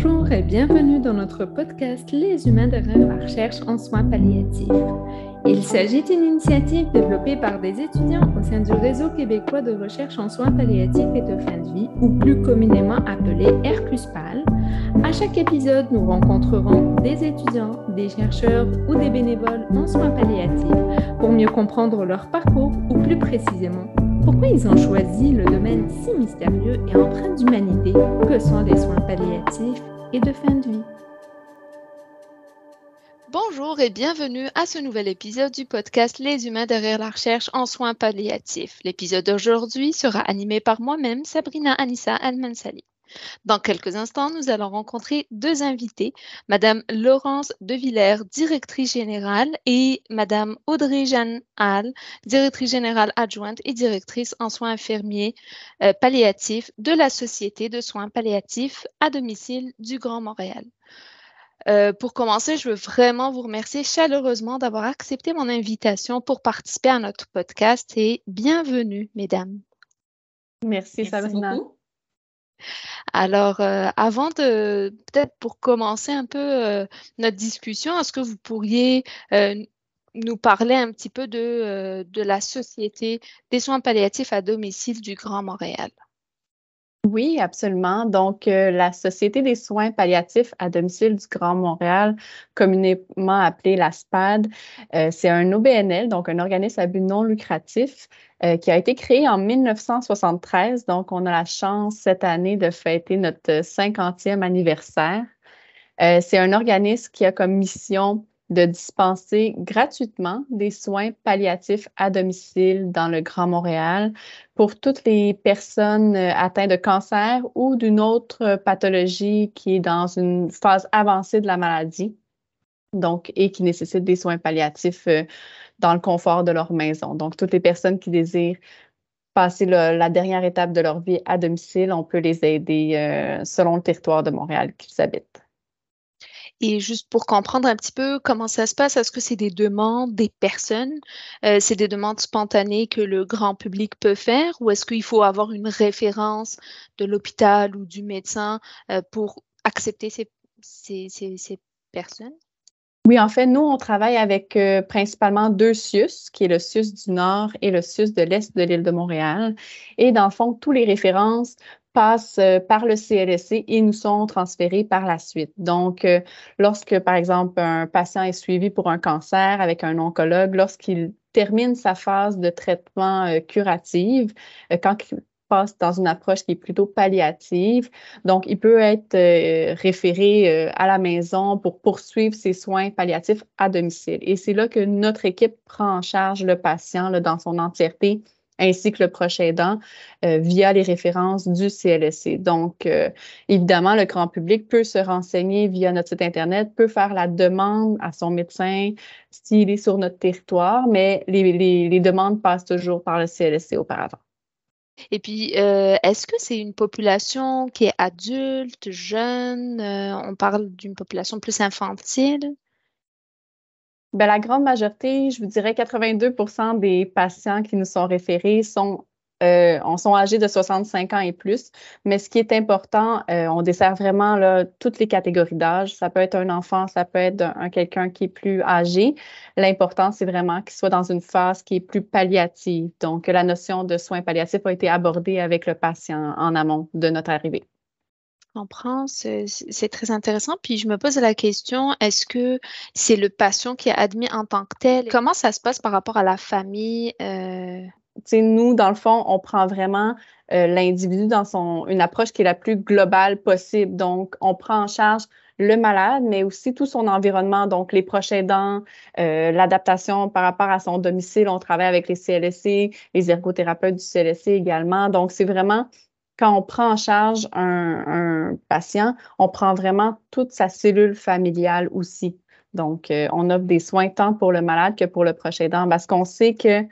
Bonjour et bienvenue dans notre podcast Les humains derrière la recherche en soins palliatifs. Il s'agit d'une initiative développée par des étudiants au sein du réseau québécois de recherche en soins palliatifs et de fin de vie, ou plus communément appelé RQSPAL. À chaque épisode, nous rencontrerons des étudiants, des chercheurs ou des bénévoles en soins palliatifs pour mieux comprendre leur parcours ou plus précisément pourquoi ils ont choisi le domaine si mystérieux et empreint d'humanité que sont les soins palliatifs et de fin de vie? Bonjour et bienvenue à ce nouvel épisode du podcast Les humains derrière la recherche en soins palliatifs. L'épisode d'aujourd'hui sera animé par moi-même, Sabrina Anissa Almansali. Dans quelques instants, nous allons rencontrer deux invités, Madame Laurence De Villers, directrice générale, et Madame Audrey-Jeanne Hall, directrice générale adjointe et directrice en soins infirmiers euh, palliatifs de la Société de soins palliatifs à domicile du Grand Montréal. Euh, pour commencer, je veux vraiment vous remercier chaleureusement d'avoir accepté mon invitation pour participer à notre podcast et bienvenue, mesdames. Merci, Merci Sabrina. Alors, euh, avant de, peut-être pour commencer un peu euh, notre discussion, est-ce que vous pourriez euh, nous parler un petit peu de, de la Société des soins palliatifs à domicile du Grand Montréal? Oui, absolument. Donc, la Société des soins palliatifs à domicile du Grand Montréal, communément appelée la SPAD, c'est un OBNL, donc un organisme à but non lucratif euh, qui a été créé en 1973. Donc, on a la chance cette année de fêter notre 50e anniversaire. Euh, c'est un organisme qui a comme mission de dispenser gratuitement des soins palliatifs à domicile dans le Grand Montréal pour toutes les personnes euh, atteintes de cancer ou d'une autre pathologie qui est dans une phase avancée de la maladie, donc, et qui nécessite des soins palliatifs dans le confort de leur maison. Donc, toutes les personnes qui désirent passer la dernière étape de leur vie à domicile, on peut les aider euh, selon le territoire de Montréal qu'ils habitent. Et juste pour comprendre un petit peu comment ça se passe, est-ce que c'est des demandes des personnes, euh, c'est des demandes spontanées que le grand public peut faire, ou est-ce qu'il faut avoir une référence de l'hôpital ou du médecin euh, pour accepter ces, ces personnes? Oui, en fait, nous, on travaille avec euh, principalement deux CIUS, qui est le CIUS du Nord et le CIUS de l'Est de l'île de Montréal. Et dans le fond, tous les références passent euh, par le CLSC et nous sont transférées par la suite. Donc, euh, lorsque, par exemple, un patient est suivi pour un cancer avec un oncologue, lorsqu'il termine sa phase de traitement curative, quand passe dans une approche qui est plutôt palliative. Donc, il peut être euh, référé euh, à la maison pour poursuivre ses soins palliatifs à domicile. Et c'est là que notre équipe prend en charge le patient dans son entièreté ainsi que le proche aidant euh, via les références du CLSC. Donc, évidemment, le grand public peut se renseigner via notre site Internet, peut faire la demande à son médecin s'il est sur notre territoire, mais les, les demandes passent toujours par le CLSC auparavant. Et puis, euh, est-ce que c'est une population qui est adulte, jeune? Euh, on parle d'une population plus infantile? Ben, la grande majorité, je vous dirais 82% des patients qui nous sont référés sont euh, on sont âgés de 65 ans et plus. Mais ce qui est important, euh, on dessert vraiment toutes les catégories d'âge. Ça peut être un enfant, ça peut être un, quelqu'un qui est plus âgé. L'important, c'est vraiment qu'il soit dans une phase qui est plus palliative. Donc, la notion de soins palliatifs a été abordée avec le patient en amont de notre arrivée. Comprends, c'est très intéressant. Puis je me pose la question, est-ce que c'est le patient qui est admis en tant que tel? Comment ça se passe par rapport à la famille? Euh, nous, dans le fond, on prend vraiment euh, l'individu dans son, une approche qui est la plus globale possible. Donc, on prend en charge le malade, mais aussi tout son environnement, donc les proches aidants, euh, l'adaptation par rapport à son domicile. On travaille avec les CLSC, les ergothérapeutes du CLSC également. Donc, c'est vraiment quand on prend en charge un, patient, on prend vraiment toute sa cellule familiale aussi. Donc, euh, on offre des soins tant pour le malade que pour le proche aidant parce qu'on sait que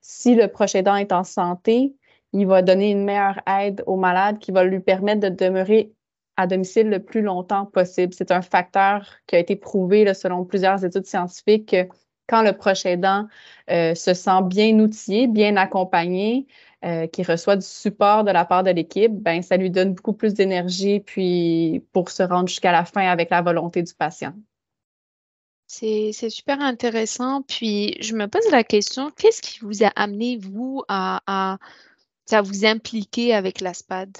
si le proche aidant est en santé, il va donner une meilleure aide au malade qui va lui permettre de demeurer à domicile le plus longtemps possible. C'est un facteur qui a été prouvé selon plusieurs études scientifiques que quand le proche aidant euh, se sent bien outillé, bien accompagné, euh, qui reçoit du support de la part de l'équipe, ben ça lui donne beaucoup plus d'énergie puis pour se rendre jusqu'à la fin avec la volonté du patient. C'est super intéressant. Puis je me pose la question, qu'est-ce qui vous a amené, vous, à, à, à vous impliquer avec la SPAD?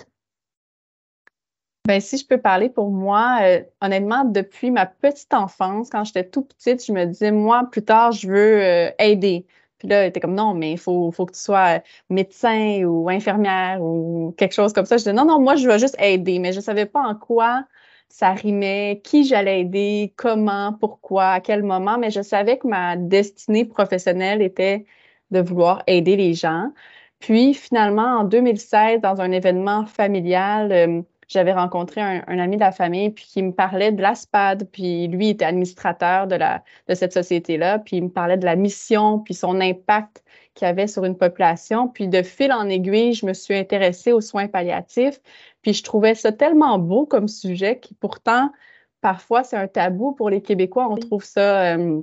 Ben, si je peux parler pour moi, euh, honnêtement, depuis ma petite enfance, quand j'étais tout petite, je me disais, moi, plus tard, je veux euh, aider. Puis là, elle était comme, non, mais il faut, faut que tu sois médecin ou infirmière ou quelque chose comme ça. Je disais, non, non, moi, je veux juste aider, mais je ne savais pas en quoi ça rimait, qui j'allais aider, comment, pourquoi, à quel moment, mais je savais que ma destinée professionnelle était de vouloir aider les gens. Puis finalement, en 2016, dans un événement familial, euh, j'avais rencontré un, ami de la famille puis qui me parlait de l'ASPAD, puis lui était administrateur de, la, de cette société-là, puis il me parlait de la mission, puis son impact qu'il avait sur une population. Puis de fil en aiguille, je me suis intéressée aux soins palliatifs, puis je trouvais ça tellement beau comme sujet qui pourtant, parfois, c'est un tabou pour les Québécois. On trouve ça... Euh,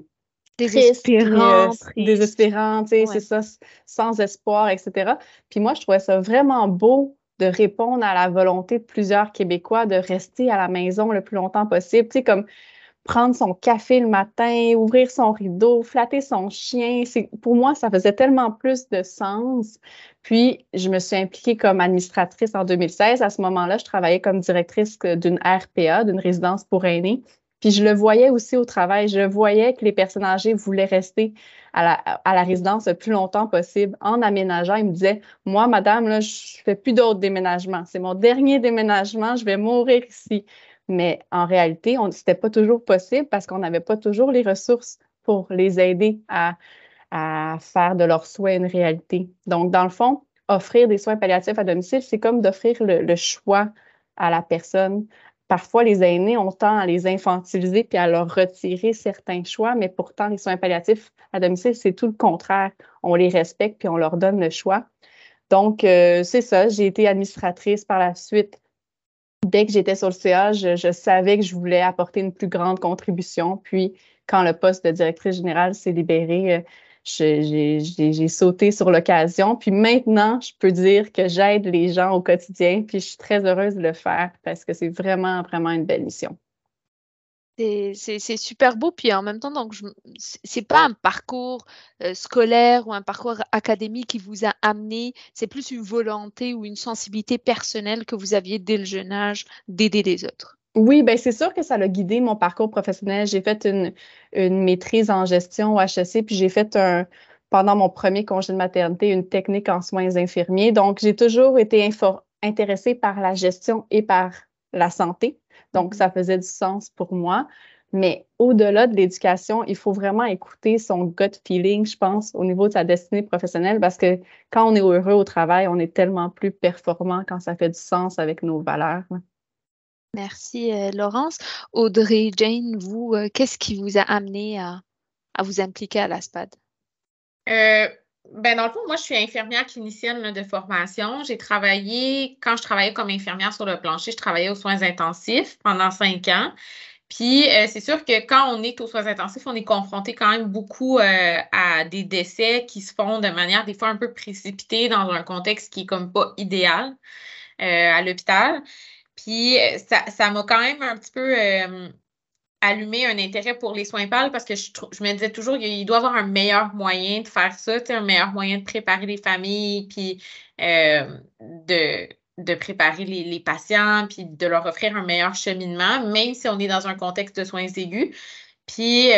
désespérant, désespérant, c'est ça, sans espoir, etc. Puis moi, je trouvais ça vraiment beau de répondre à la volonté de plusieurs Québécois de rester à la maison le plus longtemps possible. Tu sais, comme prendre son café le matin, ouvrir son rideau, flatter son chien. Pour moi, ça faisait tellement plus de sens. Puis, je me suis impliquée comme administratrice en 2016. À ce moment-là, je travaillais comme directrice d'une RPA, d'une résidence pour aînés. Puis je le voyais aussi au travail. Je voyais que les personnes âgées voulaient rester à la, résidence le plus longtemps possible en aménageant. Ils me disaient, moi, madame, là, je fais plus d'autres déménagements. C'est mon dernier déménagement. Je vais mourir ici. Mais en réalité, ce n'était pas toujours possible parce qu'on n'avait pas toujours les ressources pour les aider à, faire de leurs soins une réalité. Donc, dans le fond, offrir des soins palliatifs à domicile, c'est comme d'offrir le, choix à la personne parfois, les aînés, ont tend à les infantiliser puis à leur retirer certains choix, mais pourtant, les soins palliatifs à domicile, c'est tout le contraire. On les respecte puis on leur donne le choix. Donc, euh, c'est ça. J'ai été administratrice par la suite. Dès que j'étais sur le CA, je, savais que je voulais apporter une plus grande contribution. Puis, quand le poste de directrice générale s'est libéré, euh, j'ai sauté sur l'occasion. Puis maintenant, je peux dire que j'aide les gens au quotidien. Puis je suis très heureuse de le faire parce que c'est vraiment, vraiment une belle mission. C'est super beau, puis en même temps, donc c'est pas un parcours euh, scolaire ou un parcours académique qui vous a amené, c'est plus une volonté ou une sensibilité personnelle que vous aviez dès le jeune âge d'aider les autres. Oui, ben c'est sûr que ça a guidé mon parcours professionnel. J'ai fait une, une, maîtrise en gestion au HEC, puis j'ai fait un, pendant mon premier congé de maternité une technique en soins infirmiers. Donc, j'ai toujours été intéressée par la gestion et par la santé. Donc, mm-hmm. ça faisait du sens pour moi. Mais au-delà de l'éducation, il faut vraiment écouter son gut feeling, je pense, au niveau de sa destinée professionnelle, parce que quand on est heureux au travail, on est tellement plus performant quand ça fait du sens avec nos valeurs. Merci euh, Laurence. Audrey, Jane, vous, euh, qu'est-ce qui vous a amené à, vous impliquer à l'ASPAD? Euh, ben dans le fond, moi, je suis infirmière clinicienne de formation. J'ai travaillé, quand je travaillais comme infirmière sur le plancher, je travaillais aux soins intensifs pendant cinq ans. Puis, c'est sûr que quand on est aux soins intensifs, on est confronté quand même beaucoup à des décès qui se font de manière des fois un peu précipitée dans un contexte qui est comme pas idéal à l'hôpital. Puis euh, ça, m'a quand même un petit peu euh, allumé un intérêt pour les soins pâles parce que je, je me disais toujours qu'il doit y avoir un meilleur moyen de faire ça, un meilleur moyen de préparer les familles, puis euh, de, de préparer les, les, patients, puis de leur offrir un meilleur cheminement, même si on est dans un contexte de soins aigus. Puis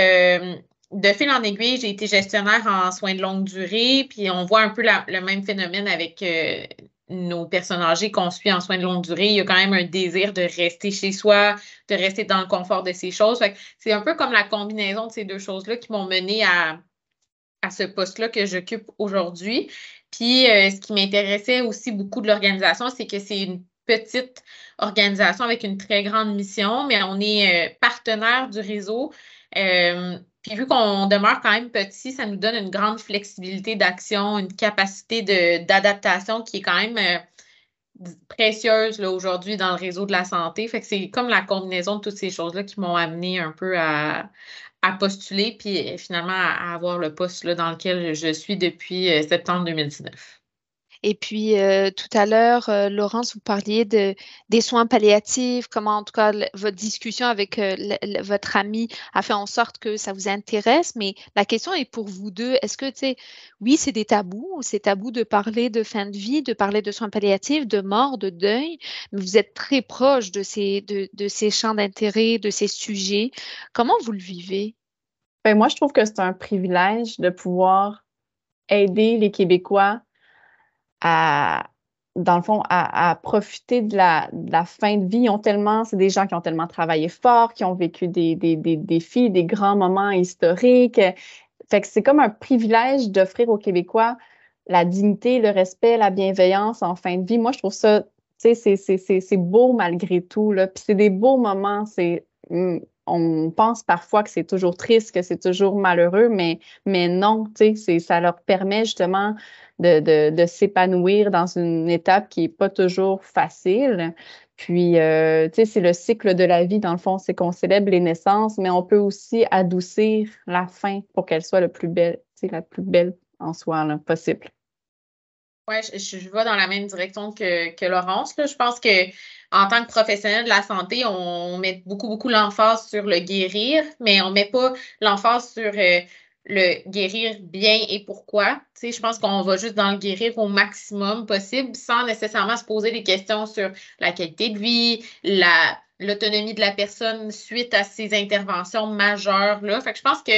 de fil en aiguille, j'ai été gestionnaire en soins de longue durée, puis on voit un peu le même phénomène avec nos personnes âgées qu'on suit en soins de longue durée, il y a quand même un désir de rester chez soi, de rester dans le confort de ces choses. C'est un peu comme la combinaison de ces deux choses-là qui m'ont mené à, à ce poste-là que j'occupe aujourd'hui. Puis, euh, ce qui m'intéressait aussi beaucoup de l'organisation, c'est que c'est une petite organisation avec une très grande mission, mais on est euh, partenaire du réseau. Euh, puis vu qu'on demeure quand même petit, ça nous donne une grande flexibilité d'action, une capacité d'adaptation qui est quand même euh, précieuse aujourd'hui dans le réseau de la santé. Fait que c'est comme la combinaison de toutes ces choses-là qui m'ont amené un peu à, postuler, puis finalement à, avoir le poste là, dans lequel je suis depuis euh, septembre 2019. Et puis, euh, tout à l'heure, euh, Laurence, vous parliez de, des soins palliatifs, comment en tout cas votre discussion avec euh, votre ami a fait en sorte que ça vous intéresse. Mais la question est pour vous deux, est-ce que, tu sais, oui, c'est des tabous, c'est tabou de parler de fin de vie, de parler de soins palliatifs, de mort, de deuil, mais vous êtes très proche de ces, de ces champs d'intérêt, de ces sujets. Comment vous le vivez? Ben, moi, je trouve que c'est un privilège de pouvoir aider les Québécois à, dans le fond, à, profiter de la, fin de vie. Ont tellement, c'est des gens qui ont tellement travaillé fort, qui ont vécu des défis, des grands moments historiques. Fait que c'est comme un privilège d'offrir aux Québécois la dignité, le respect, la bienveillance en fin de vie. Moi, je trouve ça, tu sais, c'est beau malgré tout. Là. Puis c'est des beaux moments. C'est hmm, on pense parfois que c'est toujours triste, que c'est toujours malheureux, mais, mais non, ça leur permet justement de, de, s'épanouir dans une étape qui n'est pas toujours facile. Puis, euh, tu sais, c'est le cycle de la vie, dans le fond, c'est qu'on célèbre les naissances, mais on peut aussi adoucir la fin pour qu'elle soit la plus belle en soi possible. Oui, je, vais dans la même direction que, que Laurence. Je pense que en tant que professionnel de la santé, on met beaucoup, beaucoup l'emphase sur le guérir, mais on ne met pas l'emphase sur euh, le guérir bien et pourquoi. Je pense qu'on va juste dans le guérir au maximum possible sans nécessairement se poser des questions sur la qualité de vie, la, l'autonomie de la personne suite à ces interventions majeures. Là. Fait que je pense que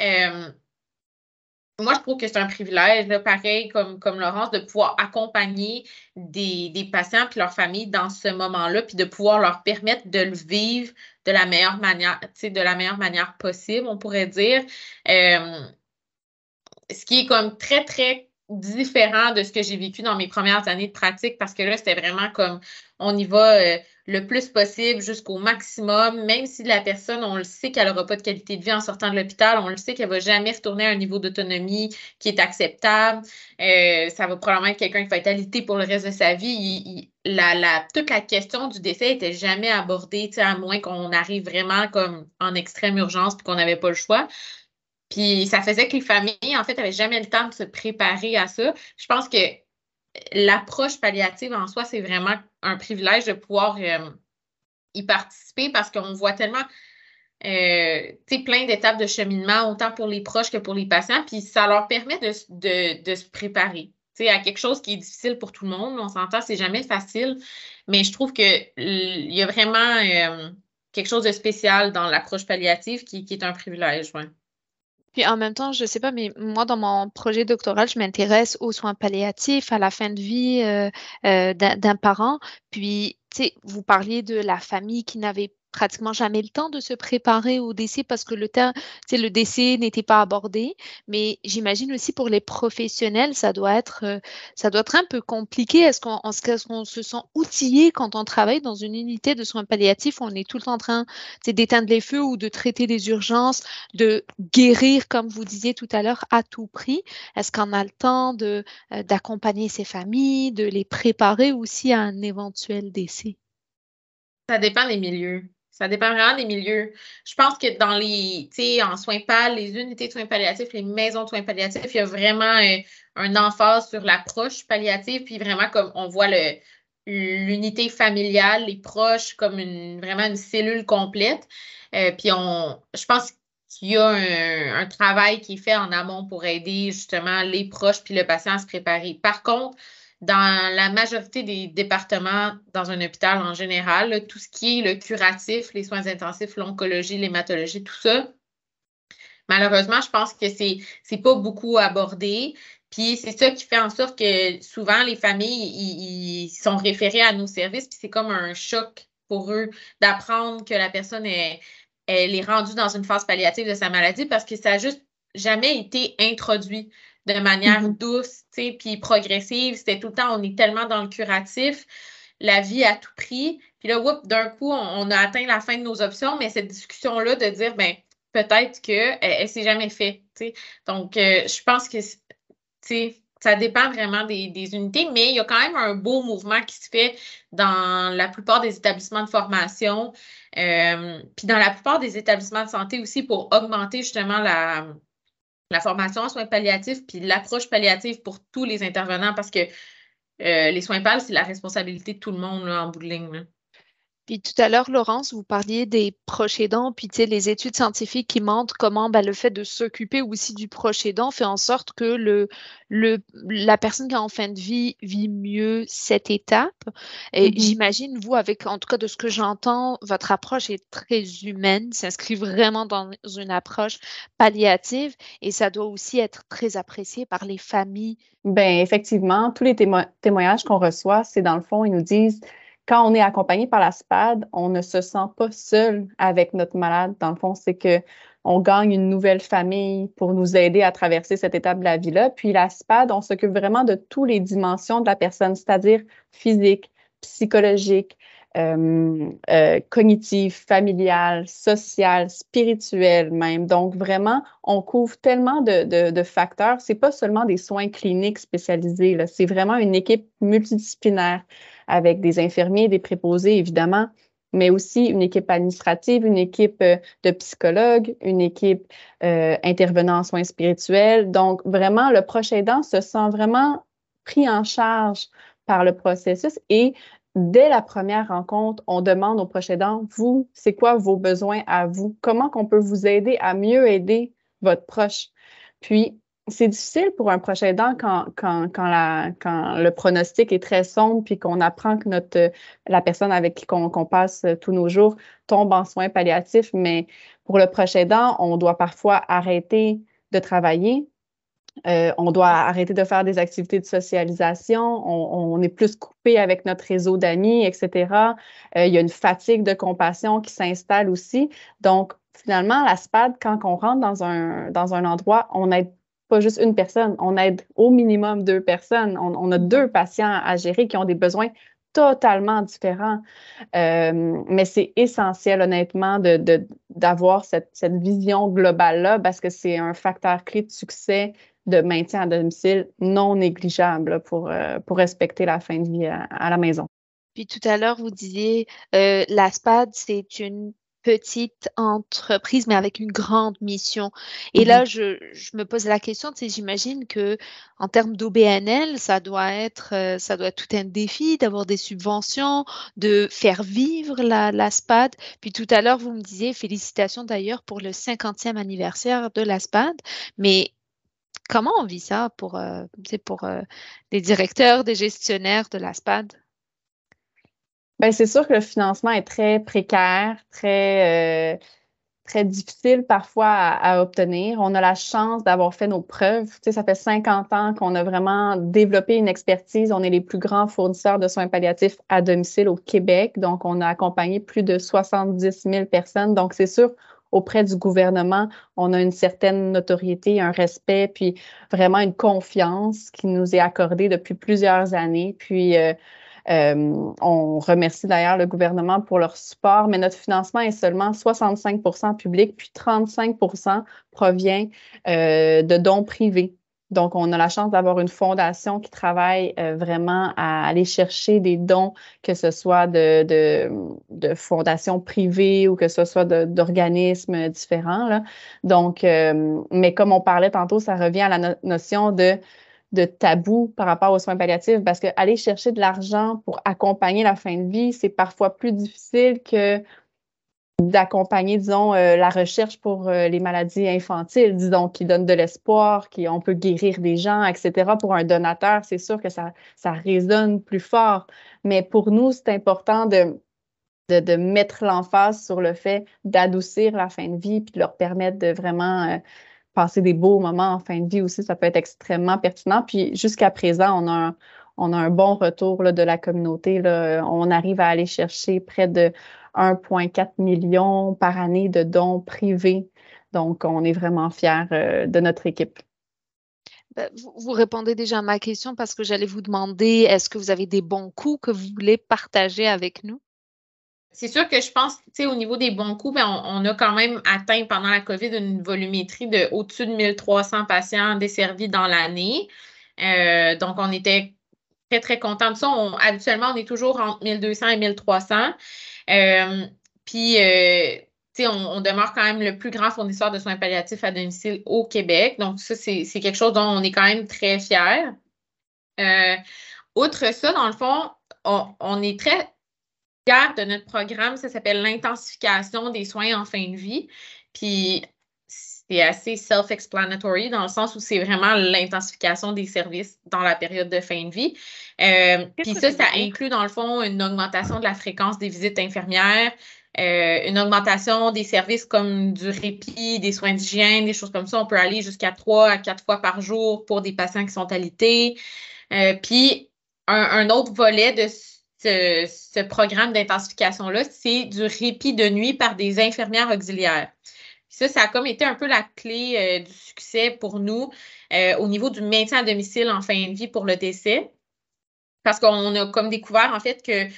euh, moi, je trouve que c'est un privilège, pareil comme, comme Laurence, de pouvoir accompagner des, patients et leurs familles dans ce moment-là, puis de pouvoir leur permettre de le vivre de la meilleure manière, de la meilleure manière possible, on pourrait dire. Euh, ce qui est comme très, très différent de ce que j'ai vécu dans mes premières années de pratique, parce que là, c'était vraiment comme on y va euh, le plus possible jusqu'au maximum, même si la personne, on le sait qu'elle n'aura pas de qualité de vie en sortant de l'hôpital, on le sait qu'elle ne va jamais retourner à un niveau d'autonomie qui est acceptable. Euh, ça va probablement être quelqu'un qui va être alité pour le reste de sa vie. la, toute la question du décès n'était jamais abordée, à moins qu'on arrive vraiment comme en extrême urgence et qu'on n'avait pas le choix. Puis ça faisait que les familles, en fait, n'avaient jamais le temps de se préparer à ça. Je pense que l'approche palliative en soi, c'est vraiment un privilège de pouvoir euh, y participer parce qu'on voit tellement euh, plein d'étapes de cheminement, autant pour les proches que pour les patients, puis ça leur permet de, se préparer à quelque chose qui est difficile pour tout le monde. On s'entend, c'est jamais facile, mais je trouve qu'il y a vraiment euh, quelque chose de spécial dans l'approche palliative qui, est un privilège. Ouais. Puis en même temps, je ne sais pas, mais moi, dans mon projet doctoral, je m'intéresse aux soins palliatifs, à la fin de vie euh, euh, d'un parent. Puis, tu sais, vous parliez de la famille qui n'avait pratiquement jamais le temps de se préparer au décès parce que le, temps, le décès n'était pas abordé. Mais j'imagine aussi pour les professionnels, ça doit être, euh, ça doit être un peu compliqué. Est-ce qu'on se sent outillé quand on travaille dans une unité de soins palliatifs? On est tout le temps en train d'éteindre les feux ou de traiter des urgences, de guérir, comme vous disiez tout à l'heure, à tout prix? Est-ce qu'on a le temps euh, d'accompagner ces familles, de les préparer aussi à un éventuel décès? Ça dépend des milieux. Ça dépend vraiment des milieux. Je pense que dans les, tu sais, en soins pal, les unités de soins palliatifs, les maisons de soins palliatifs, il y a vraiment un, un emphase sur l'approche palliative, puis vraiment comme on voit le, l'unité familiale, les proches comme une, vraiment une cellule complète. Euh, puis on, je pense qu'il y a un, un, travail qui est fait en amont pour aider justement les proches puis le patient à se préparer. Par contre, dans la majorité des départements dans un hôpital en général, tout ce qui est le curatif, les soins intensifs, l'oncologie, l'hématologie, tout ça, malheureusement, je pense que c'est n'est pas beaucoup abordé. Puis c'est ça qui fait en sorte que souvent les familles ils, sont référés à nos services, puis c'est comme un choc pour eux d'apprendre que la personne est, elle est rendue dans une phase palliative de sa maladie parce que ça n'a juste jamais été introduit de manière mm-hmm. douce, puis progressive. C'était tout le temps, on est tellement dans le curatif, la vie à tout prix. Puis là, d'un coup, on, a atteint la fin de nos options, mais cette discussion-là de dire, ben peut-être qu'elle elle, ne s'est jamais faite. Donc, euh, je pense que, tu sais, ça dépend vraiment des, unités, mais il y a quand même un beau mouvement qui se fait dans la plupart des établissements de formation, euh, puis dans la plupart des établissements de santé aussi pour augmenter justement la, la formation en soins palliatifs, puis l'approche palliative pour tous les intervenants, parce que les soins pâles, c'est la responsabilité de tout le monde en bout de ligne. Puis tout à l'heure, Laurence, vous parliez des proches aidants, puis les études scientifiques qui montrent comment ben, le fait de s'occuper aussi du proche aidant fait en sorte que le, le, la personne qui est en fin de vie vit mieux cette étape. Et mm-hmm. j'imagine, vous, avec, en tout cas de ce que j'entends, votre approche est très humaine, s'inscrit vraiment dans une approche palliative et ça doit aussi être très apprécié par les familles. Ben effectivement, tous les témoignages qu'on reçoit, c'est dans le fond, ils nous disent quand on est accompagné par la SPAD, on ne se sent pas seul avec notre malade. Dans le fond, c'est que on gagne une nouvelle famille pour nous aider à traverser cette étape de la vie-là. Puis la SPAD, on s'occupe vraiment de toutes les dimensions de la personne, c'est-à-dire physique, psychologique, euh, euh, cognitive, familiale, sociale, spirituelle même. Donc vraiment, on couvre tellement de, de, de facteurs. Pas seulement des soins cliniques spécialisés. C'est vraiment une équipe multidisciplinaire avec des infirmiers, des préposés, évidemment, mais aussi une équipe administrative, une équipe euh, de psychologues, une équipe euh, intervenant en soins spirituels. Donc, vraiment, le proche aidant se sent vraiment pris en charge par le processus et dès la première rencontre, on demande au proche aidant, vous, c'est quoi vos besoins à vous? Comment qu'on peut vous aider à mieux aider votre proche? Puis, c'est difficile pour un proche aidant quand, quand, quand, la, quand le pronostic est très sombre puis qu'on apprend que notre, la personne avec qui on, passe tous nos jours tombe en soins palliatifs. Mais pour le proche aidant, on doit parfois arrêter de travailler. Euh, on doit arrêter de faire des activités de socialisation. On, on est plus coupé avec notre réseau d'amis, etc. Euh, il y a une fatigue de compassion qui s'installe aussi. Donc, finalement, la SPAD, quand on rentre dans un, dans un endroit, on aide pas juste une personne, on aide au minimum deux personnes. On, a deux patients à gérer qui ont des besoins totalement différents. Euh, mais c'est essentiel, honnêtement, d'avoir de, cette, cette, vision globale-là parce que c'est un facteur clé de succès de maintien à domicile non négligeable pour, euh, pour respecter la fin de vie à, la maison. Puis tout à l'heure, vous disiez, euh, la SPAD, c'est une petite entreprise, mais avec une grande mission. Et là, mm-hmm. je, me pose la question, tu sais, j'imagine que en termes d'OBNL, ça doit être, euh, ça doit être tout un défi d'avoir des subventions, de faire vivre la, la SPAD. Puis tout à l'heure, vous me disiez, félicitations d'ailleurs pour le 50e anniversaire de la SPAD, mais comment on vit ça pour, euh, pour euh, les directeurs, des gestionnaires de la SPAD? Bien, c'est sûr que le financement est très précaire, très, euh, très difficile parfois à, obtenir. On a la chance d'avoir fait nos preuves. Tu sais, ça fait 50 ans qu'on a vraiment développé une expertise. On est les plus grands fournisseurs de soins palliatifs à domicile au Québec. Donc, on a accompagné plus de 70 000 personnes. Donc, c'est sûr, auprès du gouvernement, on a une certaine notoriété, un respect, puis vraiment une confiance qui nous est accordée depuis plusieurs années. Puis, euh, euh, on remercie d'ailleurs le gouvernement pour leur support, mais notre financement est seulement 65% public, puis 35% provient euh, de dons privés. Donc, on a la chance d'avoir une fondation qui travaille euh, vraiment à aller chercher des dons, que ce soit de, fondations privées ou que ce soit d'organismes différents. Donc, mais comme on parlait tantôt, ça revient à la notion de de tabou par rapport aux soins palliatifs parce que aller chercher de l'argent pour accompagner la fin de vie, c'est parfois plus difficile que d'accompagner, disons, euh, la recherche pour euh, les maladies infantiles, disons, qui donnent de l'espoir, qui on peut guérir des gens, etc. Pour un donateur, c'est sûr que ça, ça résonne plus fort. Mais pour nous, c'est important de, de, de mettre l'emphase sur le fait d'adoucir la fin de vie puis de leur permettre de vraiment euh, passer des beaux moments en fin de vie aussi, ça peut être extrêmement pertinent. Puis jusqu'à présent, on a un, bon retour de la communauté. On arrive à aller chercher près de 1,4 million par année de dons privés. Donc, on est vraiment fiers euh, de notre équipe. Ben, vous répondez déjà à ma question parce que j'allais vous demander, est-ce que vous avez des bons coups que vous voulez partager avec nous? C'est sûr que je pense, tu sais, au niveau des bons coups, ben, on, a quand même atteint pendant la COVID une volumétrie de au-dessus de 1300 patients desservis dans l'année. Euh, donc, on était très, très contents de ça. habituellement, on est toujours entre 1200 et 1300. Euh, puis, euh, on, demeure quand même le plus grand fournisseur de soins palliatifs à domicile au Québec. Donc, ça, c'est quelque chose dont on est quand même très fiers. outre ça, dans le fond, on, est très de notre programme. Ça s'appelle l'intensification des soins en fin de vie. Puis c'est assez self-explanatory dans le sens où c'est vraiment l'intensification des services dans la période de fin de vie. Euh, puis ça, ça inclut dans le fond une augmentation de la fréquence des visites infirmières, euh, une augmentation des services comme du répit, des soins d'hygiène, des choses comme ça. On peut aller jusqu'à trois à quatre fois par jour pour des patients qui sont alités. Euh, puis un, autre volet de ce, programme d'intensification-là, c'est du répit de nuit par des infirmières auxiliaires. Ça, ça a comme été un peu la clé euh, du succès pour nous au niveau du maintien à domicile en fin de vie pour le décès. Parce qu'on a comme découvert en fait que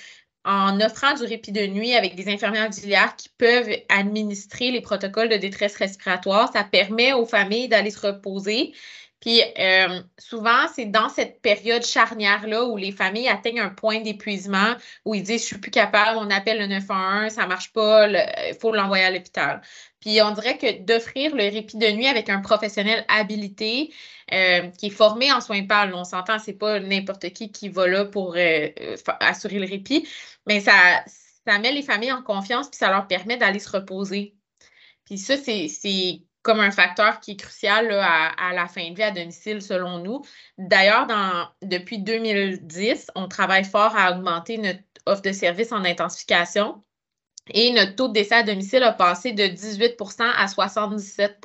en offrant du répit de nuit avec des infirmières auxiliaires qui peuvent administrer les protocoles de détresse respiratoire, ça permet aux familles d'aller se reposer. Puis euh, souvent, c'est dans cette période charnière-là où les familles atteignent un point d'épuisement, où ils disent Je suis plus capable, on appelle le 911, ça marche pas, il faut l'envoyer à l'hôpital. Puis on dirait que d'offrir le répit de nuit avec un professionnel habilité euh, qui est formé en soins pâles, on s'entend, c'est pas n'importe qui qui va là pour euh, assurer le répit, mais ça, ça met les familles en confiance puis ça leur permet d'aller se reposer. Puis ça, c'est comme un facteur qui est crucial à, la fin de vie à domicile, selon nous. D'ailleurs, depuis 2010, on travaille fort à augmenter notre offre de services en intensification et notre taux de décès à domicile a passé de 18% à 77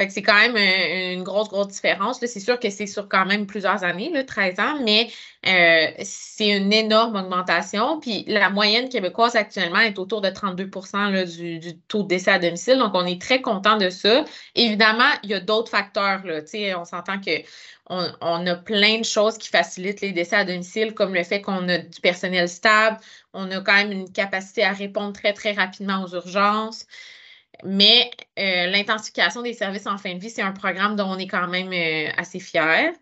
fait que c'est quand même euh, une grosse, grosse différence. C'est sûr que c'est sur quand même plusieurs années, là, 13 ans, mais euh, c'est une énorme augmentation. Puis la moyenne québécoise actuellement est autour de 32 là, du, taux de décès à domicile. Donc, on est très content de ça. Évidemment, il y a d'autres facteurs. Là. On s'entend que on, a plein de choses qui facilitent les décès à domicile, comme le fait qu'on a du personnel stable, on a quand même une capacité à répondre très, très rapidement aux urgences. Mais euh, l'intensification des services en fin de vie, c'est un programme dont on est quand même euh, assez fier.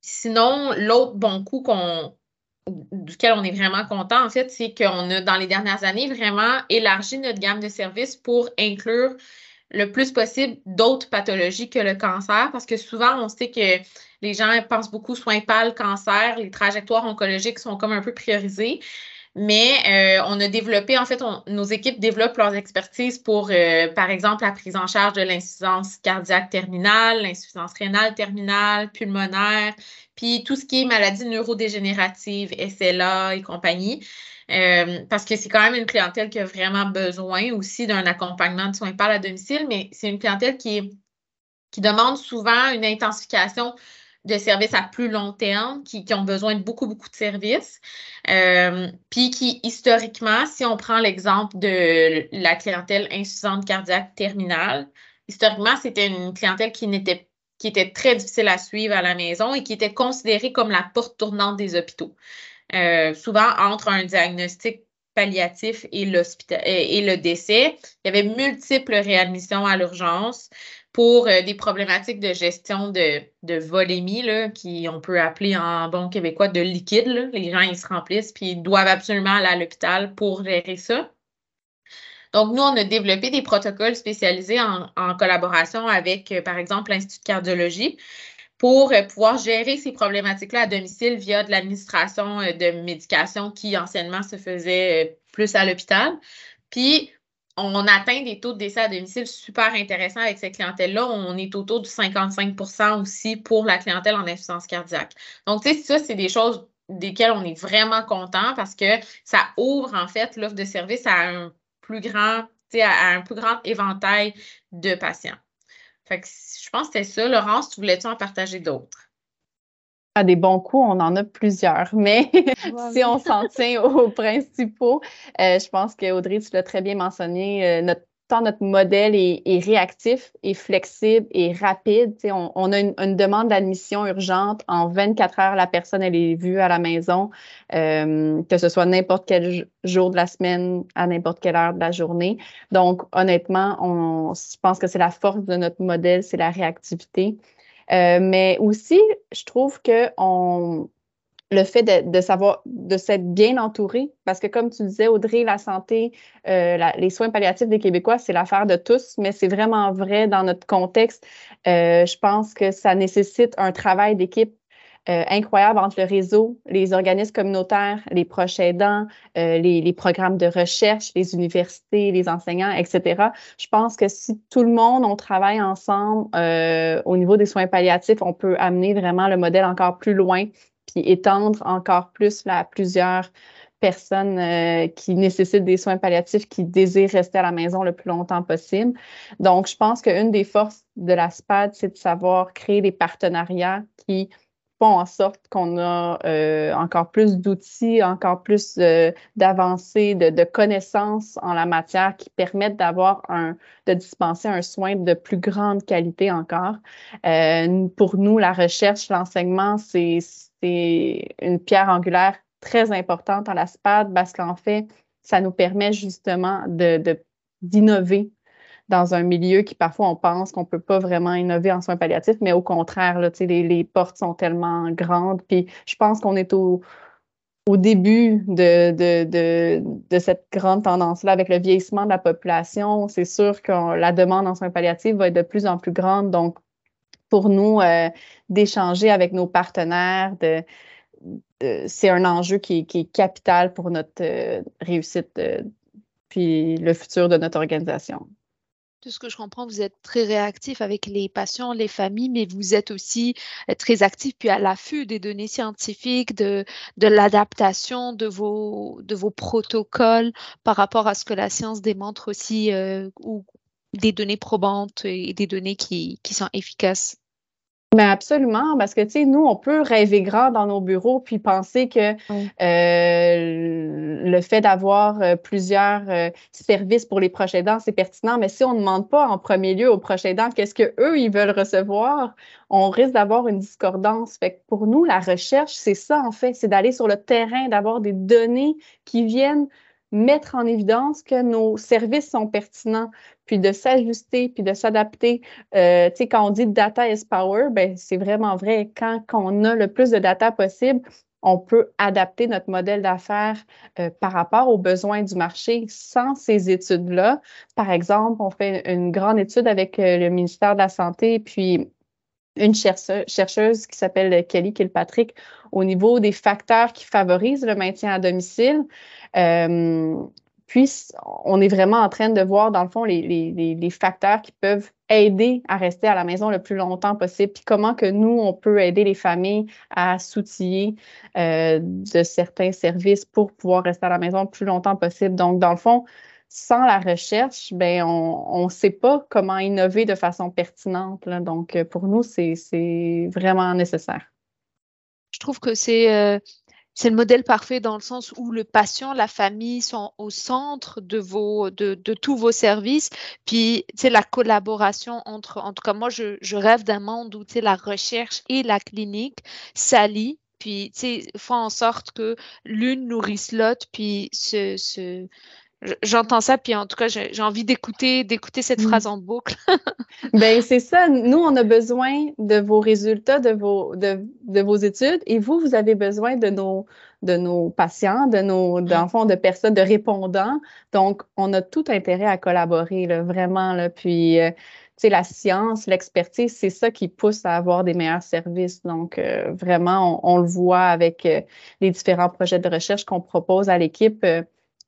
Sinon, l'autre bon coup duquel on est vraiment content, en fait, c'est qu'on a, dans les dernières années, vraiment élargi notre gamme de services pour inclure le plus possible d'autres pathologies que le cancer, parce que souvent, on sait que les gens pensent beaucoup soins pâles, cancer, les trajectoires oncologiques sont comme un peu priorisées. Mais euh, on a développé, en fait, nos équipes développent leurs expertises pour, euh, par exemple, la prise en charge de l'insuffisance cardiaque terminale, l'insuffisance rénale terminale, pulmonaire, puis tout ce qui est maladie neurodégénérative, SLA et compagnie. Euh, parce que c'est quand même une clientèle qui a vraiment besoin aussi d'un accompagnement de soins par à domicile, mais c'est une clientèle qui, qui demande souvent une intensification de services à plus long terme qui, ont besoin de beaucoup, beaucoup de services. Euh, puis qui, historiquement, si on prend l'exemple de la clientèle insuffisante cardiaque terminale, historiquement, c'était une clientèle qui n'était qui était très difficile à suivre à la maison et qui était considérée comme la porte tournante des hôpitaux. Euh, souvent, entre un diagnostic palliatif et, et le décès, il y avait multiples réadmissions à l'urgence pour euh, des problématiques de gestion de, de volémie, là, qui on peut appeler en bon québécois de liquide. Les gens, ils se remplissent, puis ils doivent absolument aller à l'hôpital pour gérer ça. Donc, nous, on a développé des protocoles spécialisés en, collaboration avec, euh, par exemple, l'Institut de cardiologie pour euh, pouvoir gérer ces problématiques-là à domicile via de l'administration de médication qui anciennement se faisait plus à l'hôpital. Puis, on atteint des taux de décès à domicile super intéressants avec cette clientèle-là. On est autour du 55% aussi pour la clientèle en insuffisance cardiaque. Donc, tu sais, ça, c'est des choses desquelles on est vraiment content parce que ça ouvre, en fait, l'offre de service à un plus grand, à un plus grand éventail de patients. Fait que je pense que c'était ça. Laurence, tu voulais-tu en partager d'autres? À des bons coups, on en a plusieurs, mais si on s'en tient aux principaux, euh, je pense que Audrey, tu l'as très bien mentionné, euh, notre tant notre modèle est, réactif, et flexible et rapide. On, on, a une, demande d'admission urgente. En 24 heures, la personne, elle est vue à la maison, euh, que ce soit n'importe quel jour de la semaine, à n'importe quelle heure de la journée. Donc, honnêtement, on, je pense que c'est la force de notre modèle, c'est la réactivité. Euh, mais aussi, je trouve que on, le fait de, savoir, de s'être bien entouré, parce que comme tu disais, Audrey, la santé, euh, les soins palliatifs des Québécois, c'est l'affaire de tous, mais c'est vraiment vrai dans notre contexte. Euh, je pense que ça nécessite un travail d'équipe euh, incroyable entre le réseau, les organismes communautaires, les proches aidants, euh, les, programmes de recherche, les universités, les enseignants, etc. Je pense que si tout le monde, on travaille ensemble euh, au niveau des soins palliatifs, on peut amener vraiment le modèle encore plus loin, puis étendre encore plus là, à plusieurs personnes qui nécessitent des soins palliatifs, qui désirent rester à la maison le plus longtemps possible. Donc, je pense qu'une des forces de la SPAD, c'est de savoir créer des partenariats qui en sorte qu'on a euh, encore plus d'outils, encore plus euh, d'avancées, de, connaissances en la matière qui permettent d'avoir un, de dispenser un soin de plus grande qualité encore. pour nous, la recherche, l'enseignement, c'est une pierre angulaire très importante à la SPAD parce qu'en fait, ça nous permet justement d'innover dans un milieu qui parfois on pense qu'on ne peut pas vraiment innover en soins palliatifs, mais au contraire, les, portes sont tellement grandes. Puis je pense qu'on est au, début de, cette grande tendance-là avec le vieillissement de la population. C'est sûr que la demande en soins palliatifs va être de plus en plus grande. Donc, pour nous, euh, d'échanger avec nos partenaires, c'est un enjeu qui, est capital pour notre euh, réussite euh, puis le futur de notre organisation. De ce que je comprends, vous êtes très réactif avec les patients, les familles, mais vous êtes aussi euh, très actif puis à l'affût des données scientifiques, de, de l'adaptation de vos, de vos protocoles par rapport à ce que la science démontre aussi, ou des données probantes et des données qui, qui sont efficaces. Mais absolument, parce que, tu sais, nous, on peut rêver grand dans nos bureaux puis penser que euh, le fait d'avoir euh, plusieurs euh, services pour les proches aidants, c'est pertinent. Mais si on ne demande pas en premier lieu aux proches aidants qu'est-ce qu'eux, ils veulent recevoir, on risque d'avoir une discordance. Fait que pour nous, la recherche, c'est ça, en fait, c'est d'aller sur le terrain, d'avoir des données qui viennent mettre en évidence que nos services sont pertinents, puis de s'ajuster, puis de s'adapter. Euh, tu sais, quand on dit data is power, ben c'est vraiment vrai. Quand, on a le plus de data possible, on peut adapter notre modèle d'affaires euh, par rapport aux besoins du marché sans ces études-là. Par exemple, on fait une grande étude avec euh, le ministère de la Santé, puis une chercheuse, qui s'appelle Kelly Kilpatrick au niveau des facteurs qui favorisent le maintien à domicile. Euh, puis, on est vraiment en train de voir, dans le fond, les, les, les, facteurs qui peuvent aider à rester à la maison le plus longtemps possible, puis comment que nous, on peut aider les familles à s'outiller euh, de certains services pour pouvoir rester à la maison le plus longtemps possible. Donc, dans le fond, sans la recherche, ben on ne sait pas comment innover de façon pertinente. Donc, pour nous, c'est vraiment nécessaire. Je trouve que c'est euh, c'est le modèle parfait dans le sens où le patient, la famille sont au centre de, vos, de, de tous vos services. Puis, c'est la collaboration entre, en tout cas, moi, je, rêve d'un monde où la recherche et la clinique s'allient puis, tu sais, font en sorte que l'une nourrisse l'autre, puis se, se, J'entends ça, puis en tout cas, j'ai envie d'écouter, d'écouter cette mm. phrase en boucle. ben c'est ça. Nous, on a besoin de vos résultats, de vos, de, de, vos études, et vous, vous avez besoin de nos, de nos patients, de nos mm. enfants, de personnes, de répondants. Donc, on a tout intérêt à collaborer, là, vraiment. Là. Puis, euh, tu sais, la science, l'expertise, c'est ça qui pousse à avoir des meilleurs services. Donc, euh, vraiment, on, le voit avec euh, les différents projets de recherche qu'on propose à l'équipe.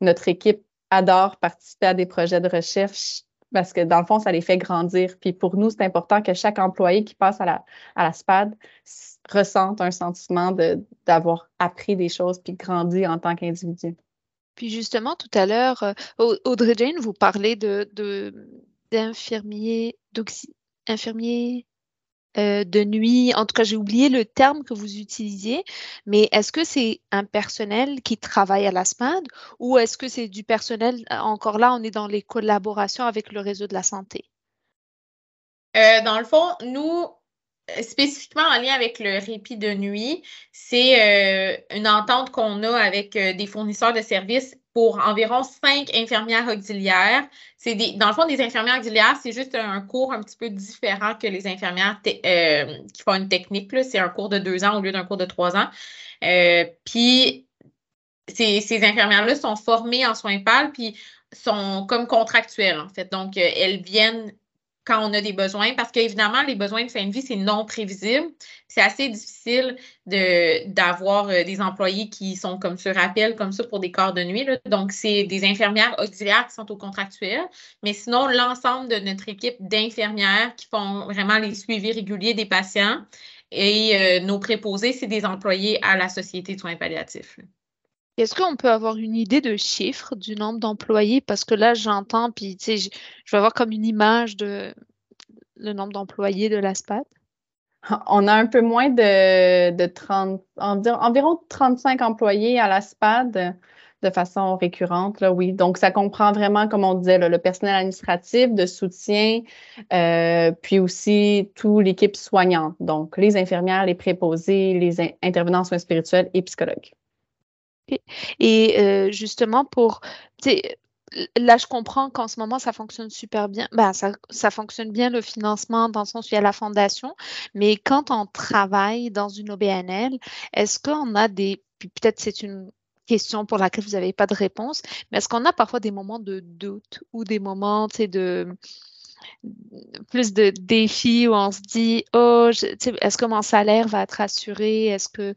notre équipe adorent participer à des projets de recherche parce que dans le fond, ça les fait grandir. Puis pour nous, c'est important que chaque employé qui passe à la, à la SPAD ressente un sentiment d'avoir appris des choses puis grandi en tant qu'individu. Puis justement, tout à l'heure, euh, Audrey Jane, vous parlez de d'infirmiers, infirmiers euh, de nuit. En tout cas, j'ai oublié le terme que vous utilisiez, mais est-ce que c'est un personnel qui travaille à la ou est-ce que c'est du personnel, encore là, on est dans les collaborations avec le réseau de la santé? Euh, dans le fond, nous, spécifiquement en lien avec le répit de nuit, c'est euh, une entente qu'on a avec des fournisseurs de services pour environ cinq infirmières auxiliaires. C'est dans le fond, des infirmières auxiliaires, c'est juste un cours un petit peu différent que les infirmières euh, qui font une technique. C'est un cours de deux ans au lieu d'un cours de trois ans. Euh, puis, ces, ces infirmières-là sont formées en soins pâles, puis sont comme contractuelles, en fait. Donc, euh, elles viennent quand on a des besoins, parce qu'évidemment, les besoins de fin de vie, c'est non prévisible. C'est assez difficile d'avoir euh, des employés qui sont comme sur appel, comme ça, pour des corps de nuit. Donc, c'est des infirmières auxiliaires qui sont au contractuel. Mais sinon, l'ensemble de notre équipe d'infirmières qui font vraiment les suivis réguliers des patients et euh, nos préposés, c'est des employés à la Société de soins palliatifs. Est-ce qu'on peut avoir une idée de chiffre du nombre d'employés? Parce que là, j'entends, puis tu sais, je, vais avoir comme une image de le nombre d'employés de l'ASPAD. On a un peu moins de, de 30, environ 35 employés à l'ASPAD de façon récurrente, là, oui. Donc, ça comprend vraiment, comme on disait, le personnel administratif, de soutien, euh, puis aussi toute l'équipe soignante, donc les infirmières, les préposés, les intervenants en soins spirituels et psychologues. Et euh, justement, pour, là, je comprends qu'en ce moment, ça fonctionne super bien. Ben, ça, fonctionne bien le financement dans le sens où il y a la fondation. Mais quand on travaille dans une OBNL, est-ce qu'on a des. Peut-être c'est une question pour laquelle vous n'avez pas de réponse, mais est-ce qu'on a parfois des moments de doute ou des moments de plus de défis où on se dit oh est-ce que mon salaire va être assuré? Est-ce que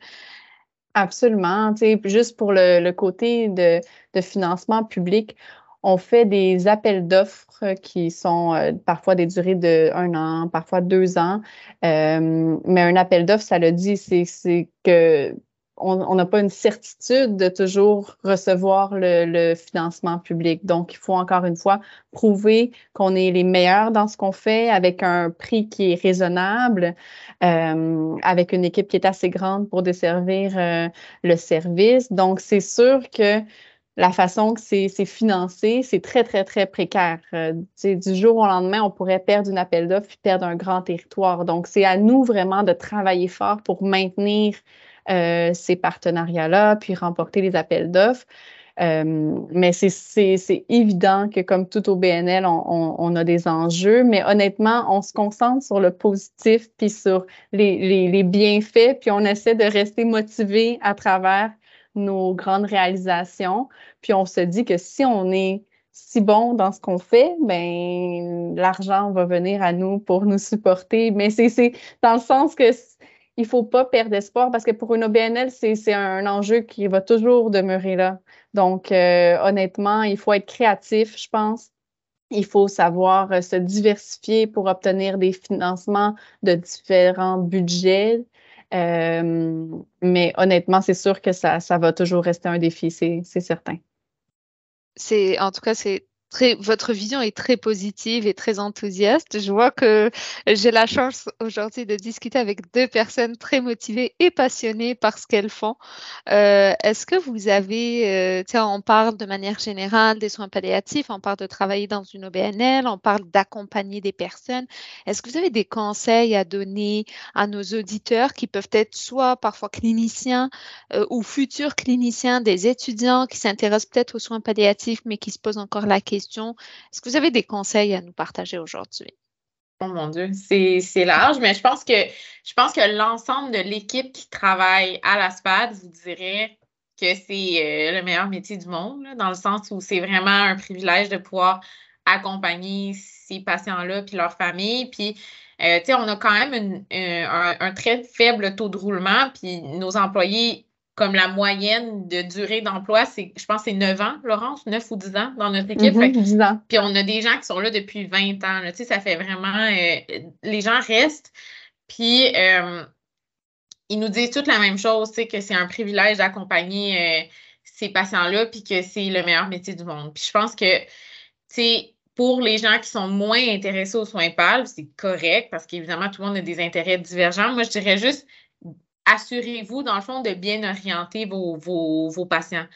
Absolument. Juste pour le, côté de, financement public, on fait des appels d'offres qui sont euh, parfois des durées de un an, parfois deux ans. Euh, mais un appel d'offres, ça le dit, c'est que on n'a pas une certitude de toujours recevoir le, financement public. Donc, il faut encore une fois prouver qu'on est les meilleurs dans ce qu'on fait avec un prix qui est raisonnable, euh, avec une équipe qui est assez grande pour desservir euh, le service. Donc, c'est sûr que la façon que c'est financé, c'est très, très, très précaire. Euh, du jour au lendemain, on pourrait perdre une appel d'offres et perdre un grand territoire. Donc, c'est à nous vraiment de travailler fort pour maintenir euh, ces partenariats-là, puis remporter les appels d'offres. Euh, mais c'est évident que comme tout au BNL, on, on, a des enjeux, mais honnêtement, on se concentre sur le positif, puis sur les, les, les bienfaits, puis on essaie de rester motivé à travers nos grandes réalisations. Puis on se dit que si on est si bon dans ce qu'on fait, ben l'argent va venir à nous pour nous supporter. Mais c'est dans le sens que il ne faut pas perdre espoir parce que pour une OBNL, c'est un enjeu qui va toujours demeurer là. Donc, euh, honnêtement, il faut être créatif, je pense. Il faut savoir euh, se diversifier pour obtenir des financements de différents budgets. Euh, mais honnêtement, c'est sûr que ça, va toujours rester un défi, c'est certain. En tout cas c'est votre vision est très positive et très enthousiaste. Je vois que j'ai la chance aujourd'hui de discuter avec deux personnes très motivées et passionnées par ce qu'elles font. Euh, est-ce que vous avez, euh, on parle de manière générale des soins palliatifs, on parle de travailler dans une OBNL, on parle d'accompagner des personnes. Est-ce que vous avez des conseils à donner à nos auditeurs qui peuvent être soit parfois cliniciens euh, ou futurs cliniciens, des étudiants qui s'intéressent peut-être aux soins palliatifs mais qui se posent encore la question est-ce que vous avez des conseils à nous partager aujourd'hui? Oh mon Dieu, c'est large, mais je pense que je pense que l'ensemble de l'équipe qui travaille à la SPAD vous dirait que c'est euh, le meilleur métier du monde, dans le sens où c'est vraiment un privilège de pouvoir accompagner ces patients-là puis leur famille. Puis, euh, tu sais, on a quand même un, un, très faible taux de roulement, puis nos employés comme la moyenne de durée d'emploi, c'est, je pense, c'est 9 ans, Laurence, 9 ou 10 ans dans notre équipe. 10 mhm, ans. Puis on a des gens qui sont là depuis 20 ans. tu sais, ça fait vraiment. Euh, les gens restent. Puis euh, ils nous disent toutes la même chose, tu sais, que c'est un privilège d'accompagner euh, ces patients-là, puis que c'est le meilleur métier du monde. Puis je pense que, tu sais, pour les gens qui sont moins intéressés aux soins pâles, c'est correct parce qu'évidemment, tout le monde a des intérêts divergents. Moi, je dirais juste assurez-vous, dans le fond, de bien orienter vos, patients.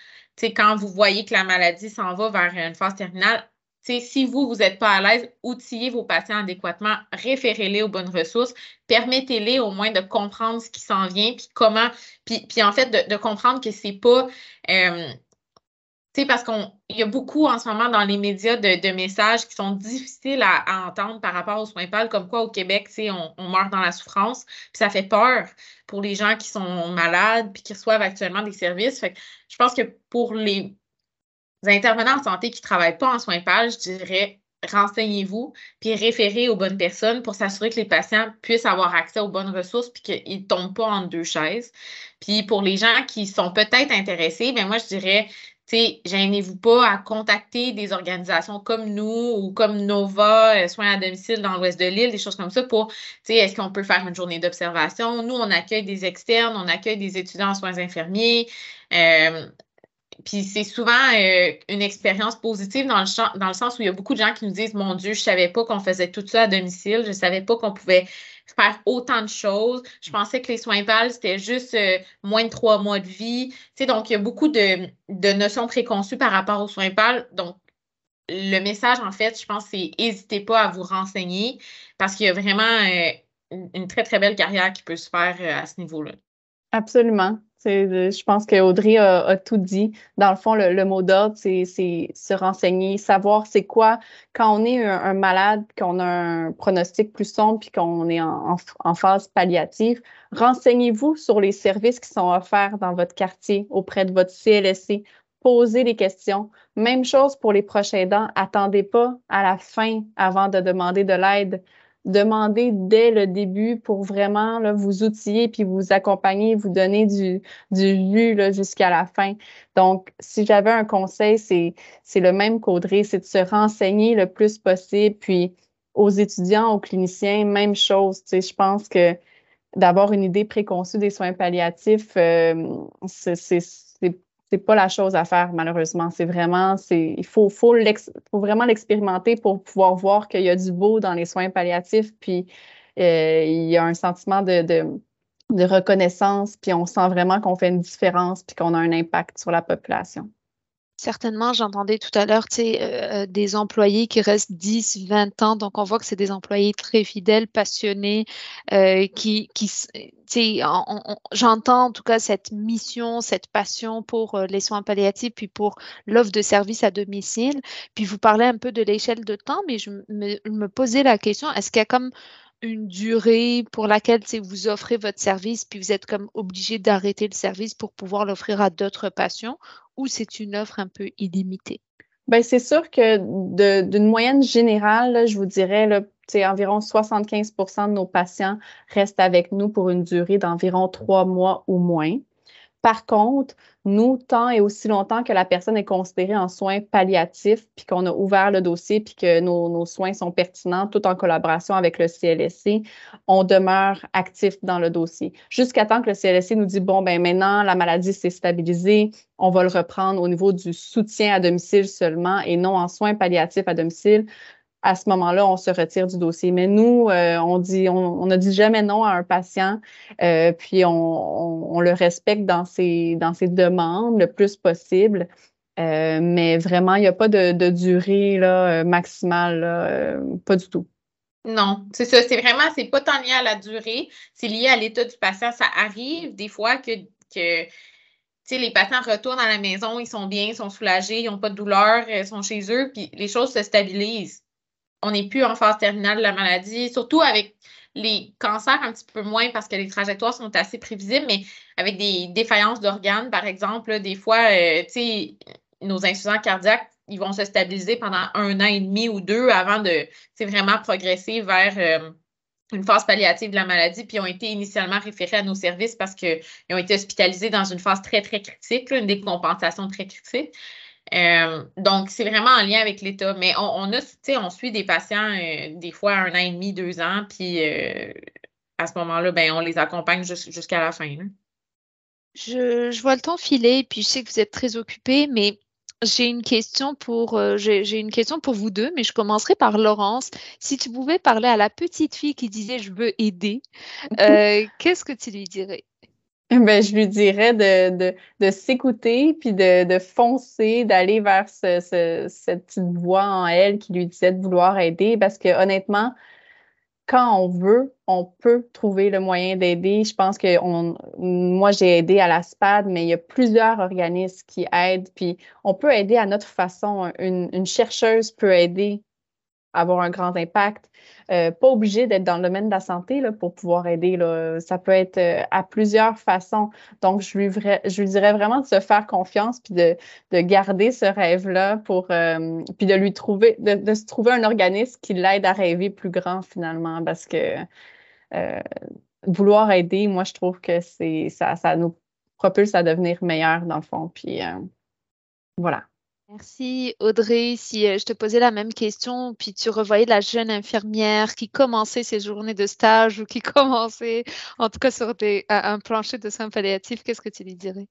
quand vous voyez que la maladie s'en va vers une phase terminale, si vous, vous n'êtes pas à l'aise, outillez vos patients adéquatement, référez-les aux bonnes ressources, permettez-les au moins de comprendre ce qui s'en vient, puis comment, puis, puis en fait, de, comprendre que c'est pas, euh, parce qu'il y a beaucoup en ce moment dans les médias de, messages qui sont difficiles à, entendre par rapport aux soins pâles, comme quoi au Québec, on, on meurt dans la souffrance, puis ça fait peur pour les gens qui sont malades puis qui reçoivent actuellement des services. Fait je pense que pour les intervenants en santé qui ne travaillent pas en soins pâles, je dirais renseignez-vous, puis référez aux bonnes personnes pour s'assurer que les patients puissent avoir accès aux bonnes ressources puis qu'ils ne tombent pas en deux chaises. Puis pour les gens qui sont peut-être intéressés, ben moi, je dirais, tu sais, gênez-vous pas à contacter des organisations comme nous ou comme Nova, euh, soins à domicile dans l'ouest de l'île, des choses comme ça pour, tu sais, est-ce qu'on peut faire une journée d'observation? Nous, on accueille des externes, on accueille des étudiants en soins infirmiers. Euh, puis c'est souvent euh, une expérience positive dans le, dans le sens où il y a beaucoup de gens qui nous disent Mon Dieu, je savais pas qu'on faisait tout ça à domicile, je savais pas qu'on pouvait faire autant de choses. Je pensais que les soins PAL, c'était juste euh, moins de trois mois de vie. Tu donc, il y a beaucoup de, notions préconçues par rapport aux soins PAL. Donc, le message, en fait, je pense, c'est n'hésitez pas à vous renseigner parce qu'il y a vraiment euh, une, très, très belle carrière qui peut se faire à ce niveau-là. Absolument. Je pense qu'Audrey a, a, tout dit. Dans le fond, le, mot d'ordre, c'est se renseigner, savoir c'est quoi quand on est un, malade, qu'on a un pronostic plus sombre, puis qu'on est en, phase palliative. Renseignez-vous sur les services qui sont offerts dans votre quartier auprès de votre CLSC. Posez des questions. Même chose pour les prochains dents. Attendez pas à la fin avant de demander de l'aide demander dès le début pour vraiment vous outiller puis vous accompagner, vous donner du, du là jusqu'à la fin. Donc, si j'avais un conseil, c'est, le même qu'Audrey, c'est de se renseigner le plus possible. Puis aux étudiants, aux cliniciens, même chose. Tu sais, je pense que d'avoir une idée préconçue des soins palliatifs, euh, c'est c'est pas la chose à faire, malheureusement. C'est vraiment, c'est, il faut, faut, vraiment l'expérimenter pour pouvoir voir qu'il y a du beau dans les soins palliatifs, puis euh, il y a un sentiment de, de, de reconnaissance, puis on sent vraiment qu'on fait une différence, puis qu'on a un impact sur la population. Certainement, j'entendais tout à l'heure euh, euh, des employés qui restent 10, 20 ans. Donc, on voit que c'est des employés très fidèles, passionnés, euh, qui, qui j'entends en tout cas cette mission, cette passion pour euh, les soins palliatifs, puis pour l'offre de services à domicile. Puis, vous parlez un peu de l'échelle de temps, mais je me, me posais la question, est-ce qu'il y a comme une durée pour laquelle vous offrez votre service, puis vous êtes comme obligé d'arrêter le service pour pouvoir l'offrir à d'autres patients, ou c'est une offre un peu illimitée? Bien, c'est sûr que d'une moyenne générale, je vous dirais, là, environ 75% de nos patients restent avec nous pour une durée d'environ trois mois ou moins. Par contre, nous, tant et aussi longtemps que la personne est considérée en soins palliatifs, puis qu'on a ouvert le dossier, puis que nos, soins sont pertinents, tout en collaboration avec le CLSC, on demeure actif dans le dossier. Jusqu'à temps que le CLSC nous dit, bon, ben maintenant, la maladie s'est stabilisée, on va le reprendre au niveau du soutien à domicile seulement et non en soins palliatifs à domicile à ce moment-là, on se retire du dossier. Mais nous, euh, on dit, on ne dit jamais non à un patient, euh, puis on, le respecte dans ses, dans ses demandes le plus possible. Euh, mais vraiment, il n'y a pas de, durée là, maximale, pas du tout. Non, c'est ça. C'est vraiment, c'est pas tant lié à la durée, c'est lié à l'état du patient. Ça arrive des fois que, que les patients retournent à la maison, ils sont bien, ils sont soulagés, ils n'ont pas de douleur, ils sont chez eux, puis les choses se stabilisent on n'est plus en phase terminale de la maladie, surtout avec les cancers un petit peu moins parce que les trajectoires sont assez prévisibles, mais avec des défaillances d'organes, par exemple, des fois, euh, nos insuffisants cardiaques, ils vont se stabiliser pendant un an et demi ou deux avant de vraiment progresser vers euh, une phase palliative de la maladie, puis ont été initialement référés à nos services parce qu'ils ont été hospitalisés dans une phase très, très critique, une décompensation très critique. Euh, donc, c'est vraiment en lien avec l'État. Mais on, on a, on suit des patients euh, des fois un an et demi, deux ans, puis euh, à ce moment-là, ben, on les accompagne jusqu'à la fin. Je, vois le temps filer, puis je sais que vous êtes très occupé, mais j'ai une question pour j'ai une question pour vous deux, mais je commencerai par Laurence. Si tu pouvais parler à la petite fille qui disait je veux aider, qu'est-ce que tu lui dirais? Ben, je lui dirais de, de, de s'écouter, puis de, de foncer, d'aller vers ce, ce, cette petite voix en elle qui lui disait de vouloir aider, parce que honnêtement, quand on veut, on peut trouver le moyen d'aider. Je pense que on, moi, j'ai aidé à la SPAD, mais il y a plusieurs organismes qui aident, puis on peut aider à notre façon. Une, une chercheuse peut aider avoir un grand impact. pas obligé d'être dans le domaine de la santé là, pour pouvoir aider. Là. Ça peut être à plusieurs façons. Donc, je lui, je lui dirais vraiment de se faire confiance puis de, de garder ce rêve-là pour puis de lui trouver, de, de, se trouver un organisme qui l'aide à rêver plus grand finalement parce que vouloir aider, moi, je trouve que c'est ça, ça nous propulse à devenir meilleur dans le fond. Puis euh, voilà. Merci Audrey. Si euh, je te posais la même question, puis tu revoyais la jeune infirmière qui commençait ses journées de stage ou qui commençait en tout cas sur un plancher de soins palliatifs, qu'est-ce que tu lui dirais?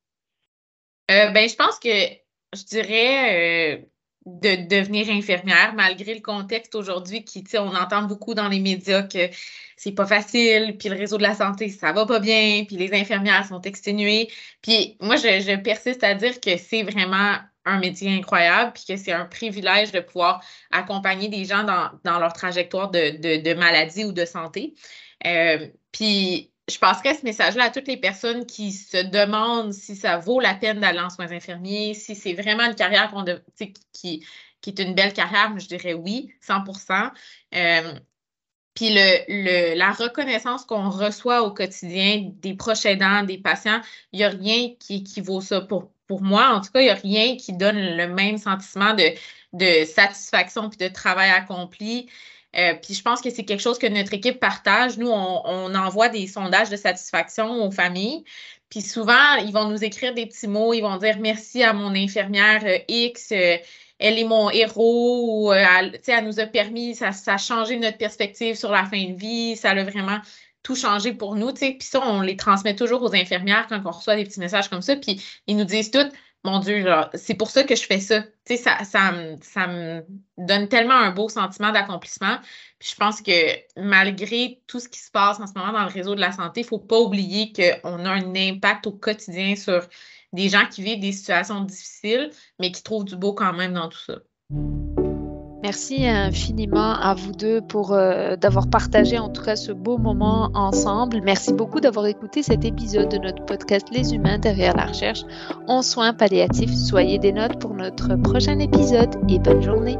Euh, ben, je pense que je dirais de devenir infirmière, malgré le contexte aujourd'hui qui, tu sais, on entend beaucoup dans les médias que c'est pas facile, puis le réseau de la santé, ça va pas bien, puis les infirmières sont exténuées. Puis moi, je, persiste à dire que c'est vraiment un métier incroyable, puis que c'est un privilège de pouvoir accompagner des gens dans, leur trajectoire de, maladie ou de santé. Euh, puis je passerai ce message-là à toutes les personnes qui se demandent si ça vaut la peine d'aller en soins infirmiers, si c'est vraiment une carrière qu'on qui, qui est une belle carrière, je dirais oui, 100% euh, Puis le, la reconnaissance qu'on reçoit au quotidien des proches aidants, des patients, il n'y a rien qui, qui vaut ça pour, pour moi. En tout cas, il n'y a rien qui donne le même sentiment de, satisfaction puis de travail accompli. Euh, puis je pense que c'est quelque chose que notre équipe partage. Nous, on, envoie des sondages de satisfaction aux familles. Puis souvent, ils vont nous écrire des petits mots. Ils vont dire merci à mon infirmière euh, X. Euh, elle est mon héros. elle, elle, nous a permis, ça, ça, a changé notre perspective sur la fin de vie. Ça a vraiment tout changé pour nous. Puis ça, on les transmet toujours aux infirmières quand on reçoit des petits messages comme ça. Puis ils nous disent tout mon Dieu, c'est pour ça que je fais ça. Ça, ça, ça, me donne tellement un beau sentiment d'accomplissement. Puis je pense que malgré tout ce qui se passe en ce moment dans le réseau de la santé, il ne faut pas oublier qu'on a un impact au quotidien sur des gens qui vivent des situations difficiles, mais qui trouvent du beau quand même dans tout ça. Merci infiniment à vous deux pour euh, d'avoir partagé en tout cas ce beau moment ensemble. Merci beaucoup d'avoir écouté cet épisode de notre podcast Les humains derrière la recherche en soins palliatifs. Soyez des notes pour notre prochain épisode et bonne journée.